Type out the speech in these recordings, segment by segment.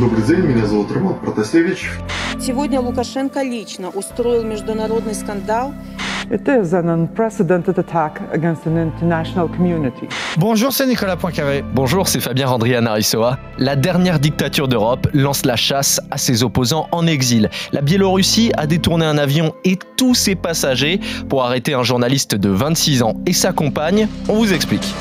Добрый день, меня зовут Роман Протасевич. Сегодня Лукашенко лично устроил международный скандал. It is an unprecedented attack against an international community. Bonjour, c'est Nicolas Poincaré. Bonjour, c'est Fabien Randrian Arissoa. La dernière dictature d'Europe lance la chasse à ses opposants en exil. La Biélorussie a détourné un avion et tous ses passagers pour arrêter un journaliste de 26 ans et sa compagne. On vous explique.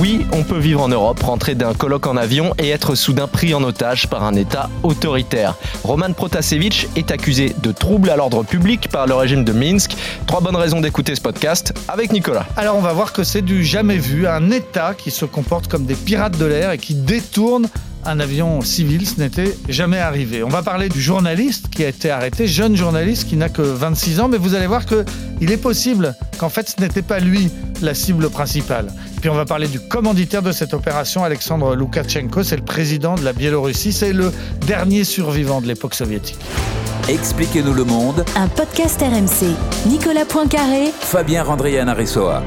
Oui, on peut vivre en Europe, rentrer d'un colloque en avion et être soudain pris en otage par un État autoritaire. Roman Protasevich est accusé de troubles à l'ordre public par le régime de Minsk. Trois bonnes raisons d'écouter ce podcast avec Nicolas. Alors on va voir que c'est du jamais vu, un État qui se comporte comme des pirates de l'air et qui détourne un avion civil, ce n'était jamais arrivé. On va parler du journaliste qui a été arrêté, jeune journaliste qui n'a que 26 ans, mais vous allez voir qu'il est possible qu'en fait ce n'était pas lui la cible principale. Puis on va parler du commanditaire de cette opération, Alexandre Loukachenko, c'est le président de la Biélorussie, c'est le dernier survivant de l'époque soviétique. Expliquez-nous le monde. Un podcast RMC. Nicolas Poincaré. Fabien Randrian Aressoa.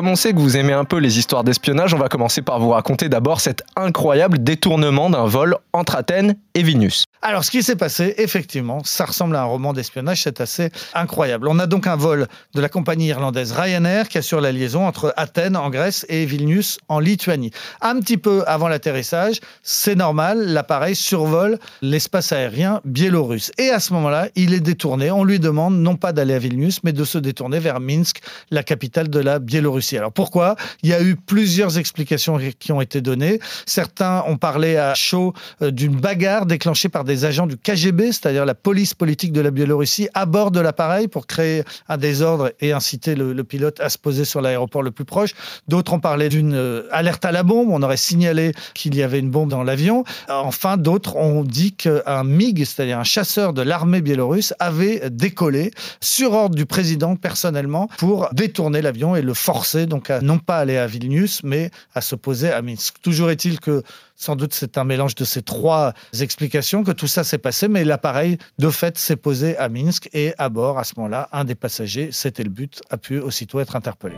Comme on sait que vous aimez un peu les histoires d'espionnage, on va commencer par vous raconter d'abord cet incroyable détournement d'un vol entre Athènes et Vilnius. Alors, ce qui s'est passé, effectivement, ça ressemble à un roman d'espionnage, c'est assez incroyable. On a donc un vol de la compagnie irlandaise Ryanair qui assure la liaison entre Athènes en Grèce et Vilnius en Lituanie. Un petit peu avant l'atterrissage, c'est normal, l'appareil survole l'espace aérien biélorusse. Et à ce moment-là, il est détourné. On lui demande non pas d'aller à Vilnius, mais de se détourner vers Minsk, la capitale de la Biélorussie. Alors pourquoi? Il y a eu plusieurs explications qui ont été données. Certains ont parlé à chaud euh, d'une bagarre déclenchée par des agents du KGB, c'est-à-dire la police politique de la Biélorussie, à bord de l'appareil pour créer un désordre et inciter le, pilote à se poser sur l'aéroport le plus proche. D'autres ont parlé d'une euh, alerte à la bombe. On aurait signalé qu'il y avait une bombe dans l'avion. Enfin, d'autres ont dit qu'un MiG, c'est-à-dire un chasseur de l'armée biélorusse, avait décollé sur ordre du président personnellement pour détourner l'avion et le forcer donc à non pas aller à Vilnius, mais à se poser à Minsk. Toujours est-il que sans doute c'est un mélange de ces trois explications que tout ça s'est passé, mais l'appareil de fait s'est posé à Minsk et à bord à ce moment-là, un des passagers, c'était le but, a pu aussitôt être interpellé.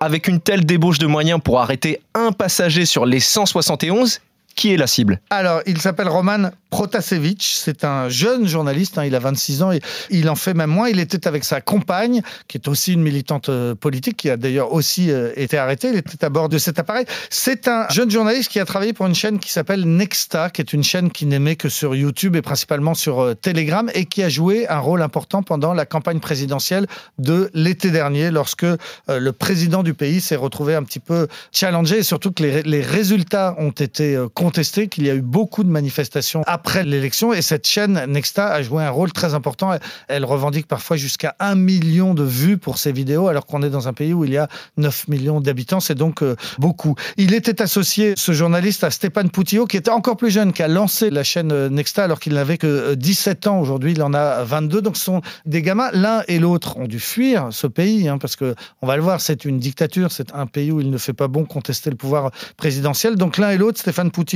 Avec une telle débauche de moyens pour arrêter un passager sur les 171, qui est la cible? Alors, il s'appelle Roman Protasevich. C'est un jeune journaliste. Hein, il a 26 ans et il en fait même moins. Il était avec sa compagne, qui est aussi une militante euh, politique, qui a d'ailleurs aussi euh, été arrêtée. Il était à bord de cet appareil. C'est un jeune journaliste qui a travaillé pour une chaîne qui s'appelle Nexta, qui est une chaîne qui n'aimait que sur YouTube et principalement sur euh, Telegram et qui a joué un rôle important pendant la campagne présidentielle de l'été dernier, lorsque le président du pays s'est retrouvé un petit peu challengé et surtout que les, les résultats ont été contesté qu'il y a eu beaucoup de manifestations après l'élection et cette chaîne Nexta a joué un rôle très important. Elle revendique parfois jusqu'à un million de vues pour ses vidéos alors qu'on est dans un pays où il y a 9 millions d'habitants. C'est donc euh, beaucoup. Il était associé, ce journaliste, à Stéphane Poutillo qui était encore plus jeune, qui a lancé la chaîne euh, Nexta alors qu'il n'avait que 17 euh, ans. Aujourd'hui, il en a 22. Donc ce sont des gamins. L'un et l'autre ont dû fuir ce pays hein, parce que on va le voir, c'est une dictature. C'est un pays où il ne fait pas bon contester le pouvoir présidentiel. Donc l'un et l'autre, Stéphane Poutillo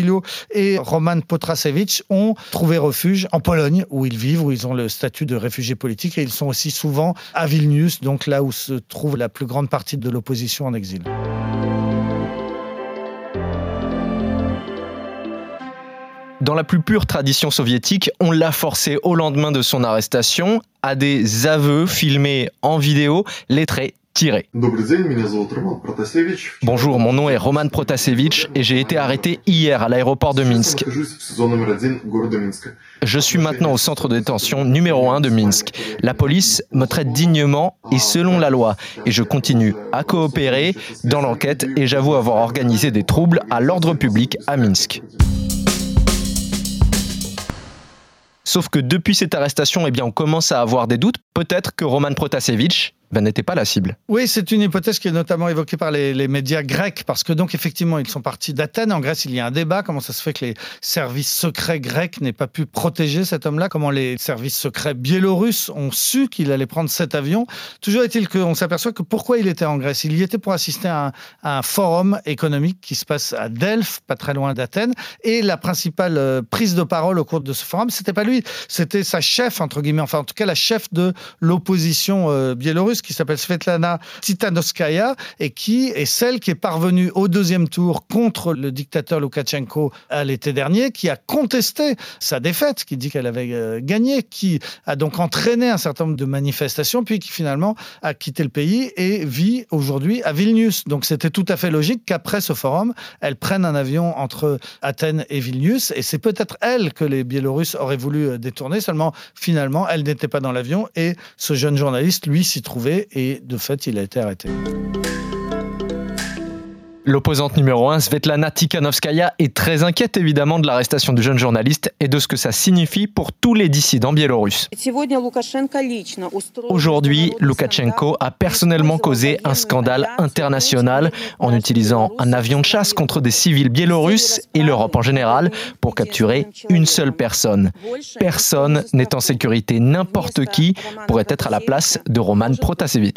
et Roman Potrasevich ont trouvé refuge en Pologne, où ils vivent, où ils ont le statut de réfugiés politiques, et ils sont aussi souvent à Vilnius, donc là où se trouve la plus grande partie de l'opposition en exil. Dans la plus pure tradition soviétique, on l'a forcé au lendemain de son arrestation à des aveux filmés en vidéo, lettrés Bonjour, mon nom est Roman Protasevich et j'ai été arrêté hier à l'aéroport de Minsk. Je suis maintenant au centre de détention numéro 1 de Minsk. La police me traite dignement et selon la loi et je continue à coopérer dans l'enquête et j'avoue avoir organisé des troubles à l'ordre public à Minsk. Sauf que depuis cette arrestation, eh bien, on commence à avoir des doutes. Peut-être que Roman Protasevich ben, n'était pas la cible. Oui, c'est une hypothèse qui est notamment évoquée par les, médias grecs, parce que donc effectivement, ils sont partis d'Athènes. En Grèce, il y a un débat. Comment ça se fait que les services secrets grecs n'aient pas pu protéger cet homme-là? Comment les services secrets biélorusses ont su qu'il allait prendre cet avion? Toujours est-il qu'on s'aperçoit que pourquoi il était en Grèce? Il y était pour assister à un, à un, forum économique qui se passe à Delphes, pas très loin d'Athènes. Et la principale euh, prise de parole au cours de ce forum, c'était pas lui, c'était sa chef, entre guillemets, enfin en tout cas la chef de l'opposition euh, biélorusse qui s'appelle Svetlana Titanovskaya et qui est celle qui est parvenue au deuxième tour contre le dictateur Loukachenko à l'été dernier, qui a contesté sa défaite, qui dit qu'elle avait euh, gagné, qui a donc entraîné un certain nombre de manifestations, puis qui finalement a quitté le pays et vit aujourd'hui à Vilnius. Donc c'était tout à fait logique qu'après ce forum, elle prenne un avion entre Athènes et Vilnius, et c'est peut-être elle que les Biélorusses auraient voulu euh, détourner, seulement finalement elle n'était pas dans l'avion et ce jeune journaliste, lui, s'y trouvait et de fait, il a été arrêté. L'opposante numéro 1, Svetlana Tikhanovskaya, est très inquiète évidemment de l'arrestation du jeune journaliste et de ce que ça signifie pour tous les dissidents biélorusses. Aujourd'hui, Loukachenko a personnellement causé un scandale international en utilisant un avion de chasse contre des civils biélorusses et l'Europe en général pour capturer une seule personne. Personne n'est en sécurité. N'importe qui pourrait être à la place de Roman Protasevich.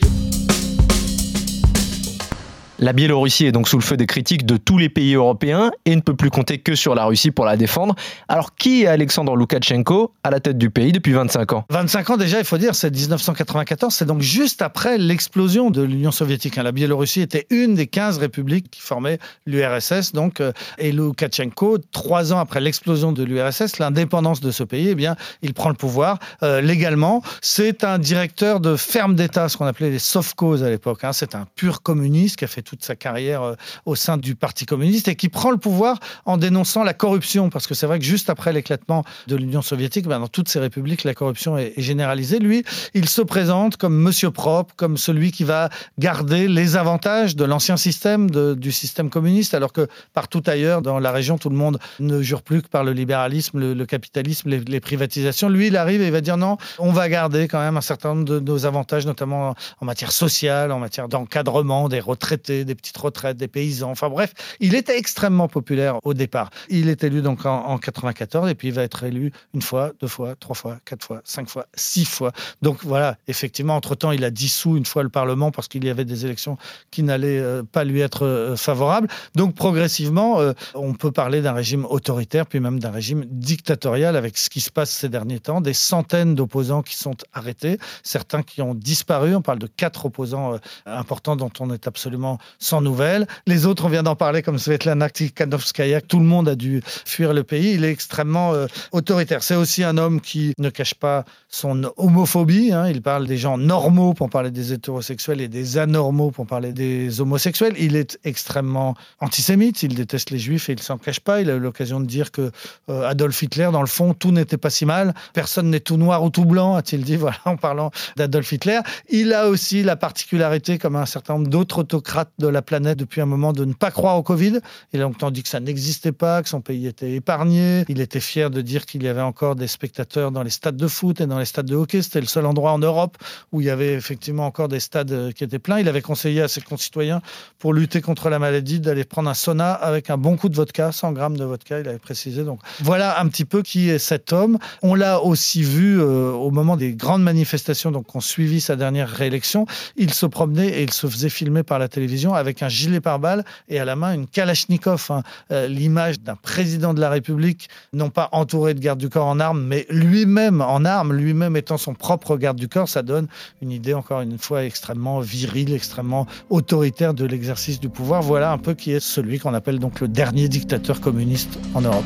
La Biélorussie est donc sous le feu des critiques de tous les pays européens et ne peut plus compter que sur la Russie pour la défendre. Alors qui est Alexandre Loukachenko à la tête du pays depuis 25 ans? 25 ans déjà, il faut dire, c'est 1994, c'est donc juste après l'explosion de l'Union soviétique. Hein. La Biélorussie était une des 15 républiques qui formaient l'URSS, donc, euh, et Loukachenko, trois ans après l'explosion de l'URSS, l'indépendance de ce pays, eh bien, il prend le pouvoir euh, légalement. C'est un directeur de ferme d'État, ce qu'on appelait les sovkhozs à l'époque. Hein. C'est un pur communiste qui a fait toute sa carrière euh, au sein du Parti communiste et qui prend le pouvoir en dénonçant la corruption. Parce que c'est vrai que juste après l'éclatement de l'Union soviétique, ben dans toutes ces républiques, la corruption est, généralisée. Lui, il se présente comme monsieur propre, comme celui qui va garder les avantages de l'ancien système, du système communiste, alors que partout ailleurs, dans la région, tout le monde ne jure plus que par le libéralisme, le, capitalisme, les, privatisations. Lui, il arrive et il va dire non, on va garder quand même un certain nombre de nos avantages, notamment en matière sociale, en matière d'encadrement des retraités des petites retraites, des paysans. Enfin bref, il était extrêmement populaire au départ. Il est élu donc en, 94 et puis il va être élu une fois, deux fois, trois fois, quatre fois, cinq fois, six fois. Donc voilà, effectivement, entre-temps, il a dissous une fois le Parlement parce qu'il y avait des élections qui n'allaient euh, pas lui être euh, favorables. Donc progressivement, euh, on peut parler d'un régime autoritaire, puis même d'un régime dictatorial avec ce qui se passe ces derniers temps. Des centaines d'opposants qui sont arrêtés, certains qui ont disparu. On parle de quatre opposants importants dont on est absolument sans nouvelles. Les autres, on vient d'en parler, comme Svetlana Tikhanovskaya, tout le monde a dû fuir le pays. Il est extrêmement euh, autoritaire. C'est aussi un homme qui ne cache pas son homophobie. Hein. Il parle des gens normaux pour parler des hétérosexuels et des anormaux pour parler des homosexuels. Il est extrêmement antisémite. Il déteste les juifs et il s'en cache pas. Il a eu l'occasion de dire que euh, Adolf Hitler, dans le fond, tout n'était pas si mal. Personne n'est tout noir ou tout blanc, a-t-il dit, voilà, en parlant d'Adolf Hitler. Il a aussi la particularité, comme un certain nombre d'autres autocrates de la planète depuis un moment de ne pas croire au Covid. Il a longtemps dit que ça n'existait pas, que son pays était épargné. Il était fier de dire qu'il y avait encore des spectateurs dans les stades de foot et dans les stades de hockey. C'était le seul endroit en Europe où il y avait effectivement encore des stades euh, qui étaient pleins. Il avait conseillé à ses concitoyens, pour lutter contre la maladie, d'aller prendre un sauna avec un bon coup de vodka, 100 grammes de vodka, il avait précisé. Donc voilà un petit peu qui est cet homme. On l'a aussi vu euh, au moment des grandes manifestations donc, ont suivi sa dernière réélection. Il se promenait et il se faisait filmer par la télévision avec un gilet pare-balles et à la main une Kalachnikov, hein. euh, l'image d'un président de la République, non pas entouré de gardes du corps en armes, mais lui-même en armes, lui-même étant son propre garde du corps, ça donne une idée encore une fois extrêmement virile, extrêmement autoritaire de l'exercice du pouvoir. Voilà un peu qui est celui qu'on appelle donc le dernier dictateur communiste en Europe.